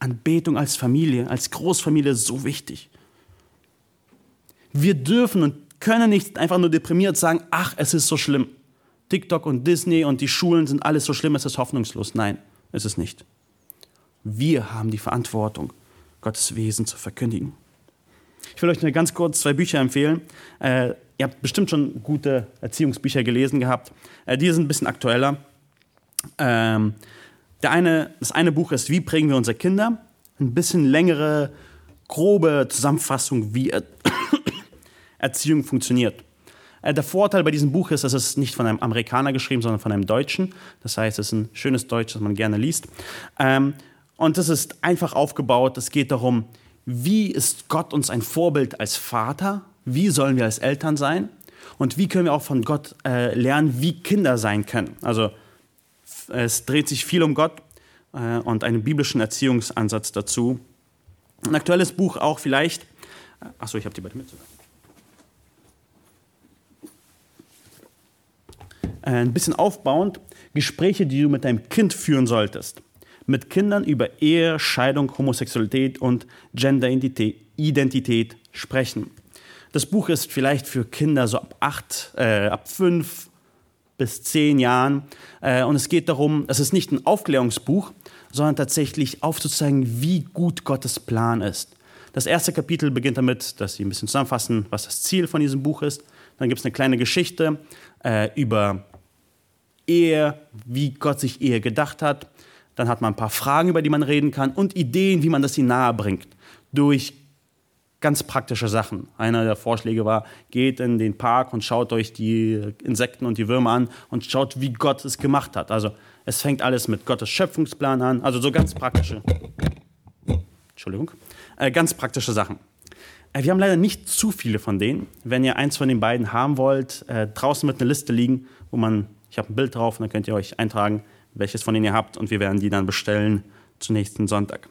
A: Anbetung als Familie, als Großfamilie so wichtig. Wir dürfen und können nicht einfach nur deprimiert sagen, ach, es ist so schlimm. TikTok und Disney und die Schulen sind alles so schlimm, es ist hoffnungslos. Nein, es ist nicht. Wir haben die Verantwortung, Gottes Wesen zu verkündigen. Ich will euch nur ganz kurz zwei Bücher empfehlen. Äh, ihr habt bestimmt schon gute Erziehungsbücher gelesen gehabt. Äh, die sind ein bisschen aktueller. Ähm, der eine, das eine Buch ist Wie prägen wir unsere Kinder? Ein bisschen längere, grobe Zusammenfassung, wie er Erziehung funktioniert. Äh, der Vorteil bei diesem Buch ist, dass es nicht von einem Amerikaner geschrieben, sondern von einem Deutschen. Das heißt, es ist ein schönes Deutsch, das man gerne liest. Ähm, und es ist einfach aufgebaut. Es geht darum, wie ist Gott uns ein Vorbild als Vater? Wie sollen wir als Eltern sein? Und wie können wir auch von Gott äh, lernen, wie Kinder sein können? Also es dreht sich viel um Gott äh, und einen biblischen Erziehungsansatz dazu. Ein aktuelles Buch auch vielleicht. Achso, ich habe die beide mit. Äh, ein bisschen aufbauend. Gespräche, die du mit deinem Kind führen solltest mit Kindern über Ehe, Scheidung, Homosexualität und Genderidentität sprechen. Das Buch ist vielleicht für Kinder so ab acht, äh, ab fünf bis zehn Jahren. Äh, und es geht darum, es ist nicht ein Aufklärungsbuch, sondern tatsächlich aufzuzeigen, wie gut Gottes Plan ist. Das erste Kapitel beginnt damit, dass sie ein bisschen zusammenfassen, was das Ziel von diesem Buch ist. Dann gibt es eine kleine Geschichte äh, über Ehe, wie Gott sich Ehe gedacht hat. Dann hat man ein paar Fragen, über die man reden kann und Ideen, wie man das ihnen nahe bringt. Durch ganz praktische Sachen. Einer der Vorschläge war, geht in den Park und schaut euch die Insekten und die Würmer an und schaut, wie Gott es gemacht hat. Also es fängt alles mit Gottes Schöpfungsplan an, also so ganz praktische. Entschuldigung. Äh, ganz praktische Sachen. Äh, wir haben leider nicht zu viele von denen. Wenn ihr eins von den beiden haben wollt, äh, draußen wird eine Liste liegen, wo man, ich habe ein Bild drauf und dann könnt ihr euch eintragen, welches von denen ihr habt und wir werden die dann bestellen zum nächsten Sonntag.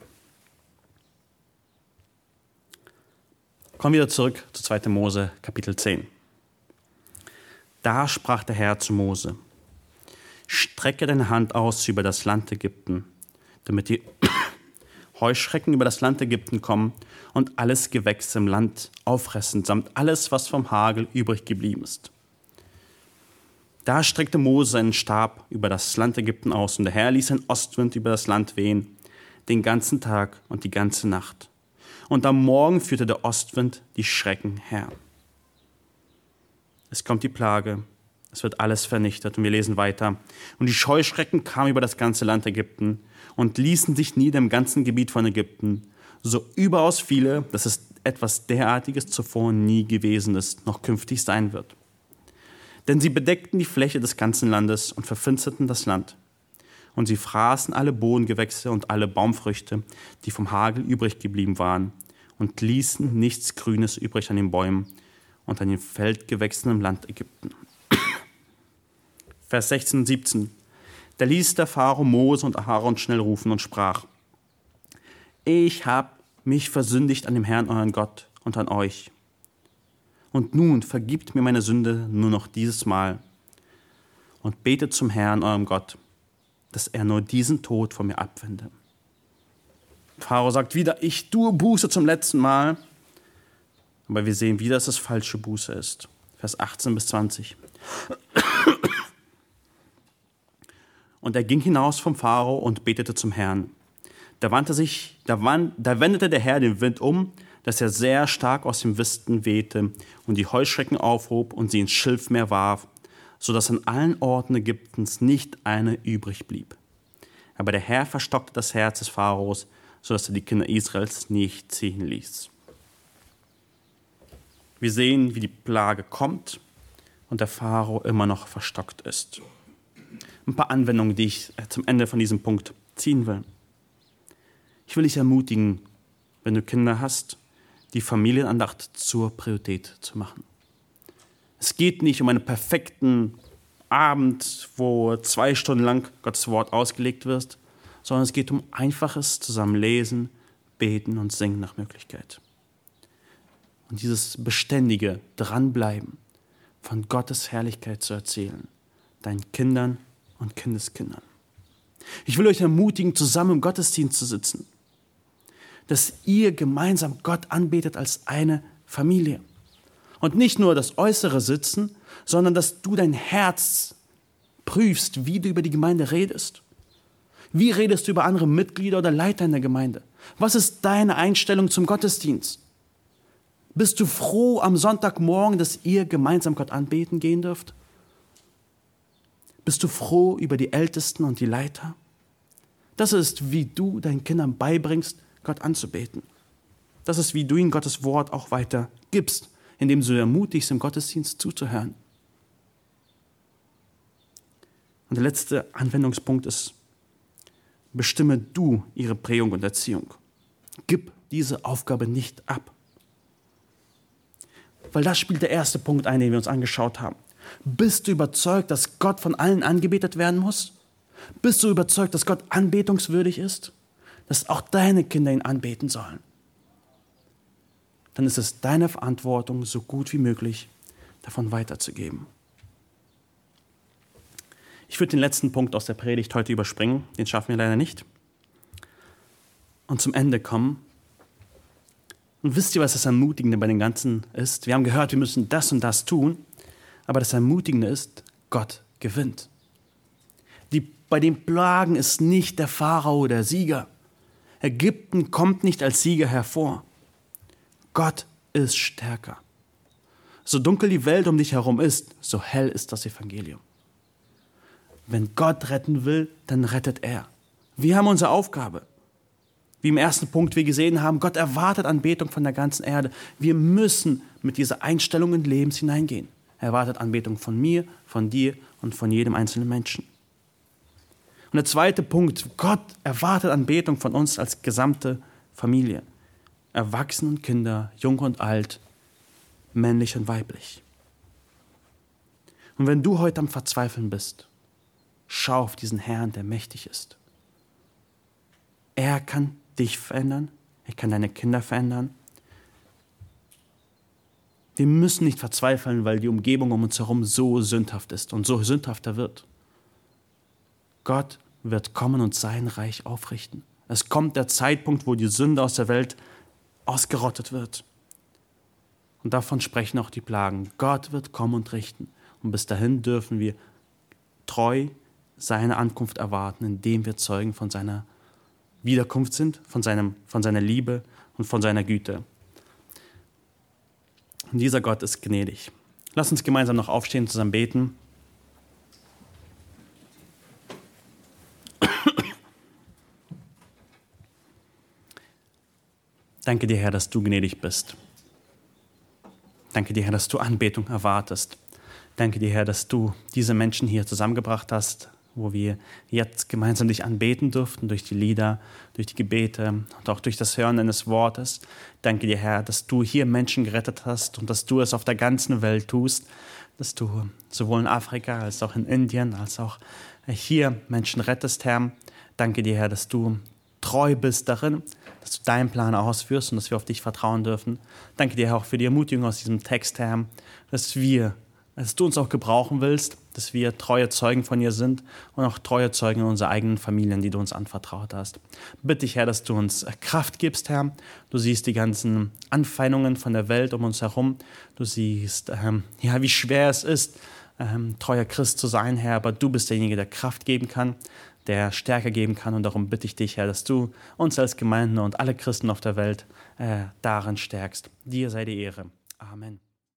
A: Kommen wir wieder zurück zu 2. Mose, Kapitel 10. Da sprach der Herr zu Mose: Strecke deine Hand aus über das Land Ägypten, damit die Heuschrecken über das Land Ägypten kommen und alles Gewächs im Land auffressen, samt alles, was vom Hagel übrig geblieben ist. Da streckte Mose seinen Stab über das Land Ägypten aus und der Herr ließ ein Ostwind über das Land wehen, den ganzen Tag und die ganze Nacht. Und am Morgen führte der Ostwind die Schrecken her. Es kommt die Plage, es wird alles vernichtet und wir lesen weiter. Und die Scheuschrecken kamen über das ganze Land Ägypten und ließen sich nieder im ganzen Gebiet von Ägypten, so überaus viele, dass es etwas derartiges zuvor nie gewesen ist, noch künftig sein wird. Denn sie bedeckten die Fläche des ganzen Landes und verfinsterten das Land und sie fraßen alle Bodengewächse und alle Baumfrüchte, die vom Hagel übrig geblieben waren, und ließen nichts Grünes übrig an den Bäumen und an den Feldgewächsen im Land Ägypten. Vers 16 und 17. Da ließ der Pharao Mose und Aaron schnell rufen und sprach: Ich habe mich versündigt an dem Herrn, euren Gott, und an euch. Und nun vergibt mir meine Sünde nur noch dieses Mal und betet zum Herrn, eurem Gott, dass er nur diesen Tod von mir abwende. Pharao sagt wieder, ich tue Buße zum letzten Mal. Aber wir sehen wieder, dass es falsche Buße ist. Vers 18 bis 20. Und er ging hinaus vom Pharao und betete zum Herrn. Da, wandte sich, da, wand, da wendete der Herr den Wind um, dass er sehr stark aus dem Westen wehte und die Heuschrecken aufhob und sie ins Schilfmeer warf sodass an allen Orten Ägyptens nicht eine übrig blieb. Aber der Herr verstockte das Herz des Pharaos, sodass er die Kinder Israels nicht ziehen ließ. Wir sehen, wie die Plage kommt und der Pharao immer noch verstockt ist. Ein paar Anwendungen, die ich zum Ende von diesem Punkt ziehen will. Ich will dich ermutigen, wenn du Kinder hast, die Familienandacht zur Priorität zu machen. Es geht nicht um einen perfekten Abend, wo zwei Stunden lang Gottes Wort ausgelegt wird, sondern es geht um einfaches Zusammenlesen, Beten und Singen nach Möglichkeit. Und dieses beständige Dranbleiben von Gottes Herrlichkeit zu erzählen, deinen Kindern und Kindeskindern. Ich will euch ermutigen, zusammen im Gottesdienst zu sitzen, dass ihr gemeinsam Gott anbetet als eine Familie. Und nicht nur das äußere Sitzen, sondern dass du dein Herz prüfst, wie du über die Gemeinde redest. Wie redest du über andere Mitglieder oder Leiter in der Gemeinde? Was ist deine Einstellung zum Gottesdienst? Bist du froh am Sonntagmorgen, dass ihr gemeinsam Gott anbeten gehen dürft? Bist du froh über die Ältesten und die Leiter? Das ist, wie du deinen Kindern beibringst, Gott anzubeten. Das ist, wie du ihnen Gottes Wort auch weiter gibst indem du ermutigst, im Gottesdienst zuzuhören. Und der letzte Anwendungspunkt ist, bestimme du ihre Prägung und Erziehung. Gib diese Aufgabe nicht ab. Weil das spielt der erste Punkt ein, den wir uns angeschaut haben. Bist du überzeugt, dass Gott von allen angebetet werden muss? Bist du überzeugt, dass Gott anbetungswürdig ist? Dass auch deine Kinder ihn anbeten sollen? dann ist es deine Verantwortung, so gut wie möglich davon weiterzugeben. Ich würde den letzten Punkt aus der Predigt heute überspringen, den schaffen wir leider nicht. Und zum Ende kommen. Und wisst ihr, was das Ermutigende bei den Ganzen ist? Wir haben gehört, wir müssen das und das tun, aber das Ermutigende ist, Gott gewinnt. Die, bei den Plagen ist nicht der Pharao der Sieger. Ägypten kommt nicht als Sieger hervor. Gott ist stärker. So dunkel die Welt um dich herum ist, so hell ist das Evangelium. Wenn Gott retten will, dann rettet er. Wir haben unsere Aufgabe. Wie im ersten Punkt wir gesehen haben, Gott erwartet Anbetung von der ganzen Erde. Wir müssen mit dieser Einstellung in Lebens hineingehen. Er erwartet Anbetung von mir, von dir und von jedem einzelnen Menschen. Und der zweite Punkt, Gott erwartet Anbetung von uns als gesamte Familie. Erwachsene und Kinder, jung und alt, männlich und weiblich. Und wenn du heute am Verzweifeln bist, schau auf diesen Herrn, der mächtig ist. Er kann dich verändern, er kann deine Kinder verändern. Wir müssen nicht verzweifeln, weil die Umgebung um uns herum so sündhaft ist und so sündhafter wird. Gott wird kommen und sein Reich aufrichten. Es kommt der Zeitpunkt, wo die Sünde aus der Welt ausgerottet wird. Und davon sprechen auch die Plagen. Gott wird kommen und richten. Und bis dahin dürfen wir treu seine Ankunft erwarten, indem wir Zeugen von seiner Wiederkunft sind, von, seinem, von seiner Liebe und von seiner Güte. Und dieser Gott ist gnädig. Lass uns gemeinsam noch aufstehen, zusammen beten. Danke dir, Herr, dass du gnädig bist. Danke dir, Herr, dass du Anbetung erwartest. Danke dir, Herr, dass du diese Menschen hier zusammengebracht hast, wo wir jetzt gemeinsam dich anbeten durften durch die Lieder, durch die Gebete und auch durch das Hören deines Wortes. Danke dir, Herr, dass du hier Menschen gerettet hast und dass du es auf der ganzen Welt tust, dass du sowohl in Afrika als auch in Indien als auch hier Menschen rettest, Herr. Danke dir, Herr, dass du treu bist darin, dass du deinen Plan ausführst und dass wir auf dich vertrauen dürfen. Danke dir, Herr, auch für die Ermutigung aus diesem Text, Herr, dass wir dass du uns auch gebrauchen willst, dass wir treue Zeugen von dir sind und auch treue Zeugen in unseren eigenen Familien, die du uns anvertraut hast. Bitte dich, Herr, dass du uns Kraft gibst, Herr. Du siehst die ganzen Anfeindungen von der Welt um uns herum. Du siehst, ähm, ja, wie schwer es ist, ähm, treuer Christ zu sein, Herr, aber du bist derjenige, der Kraft geben kann, der Stärke geben kann. Und darum bitte ich dich, Herr, dass du uns als Gemeinde und alle Christen auf der Welt äh, darin stärkst. Dir sei die Ehre. Amen.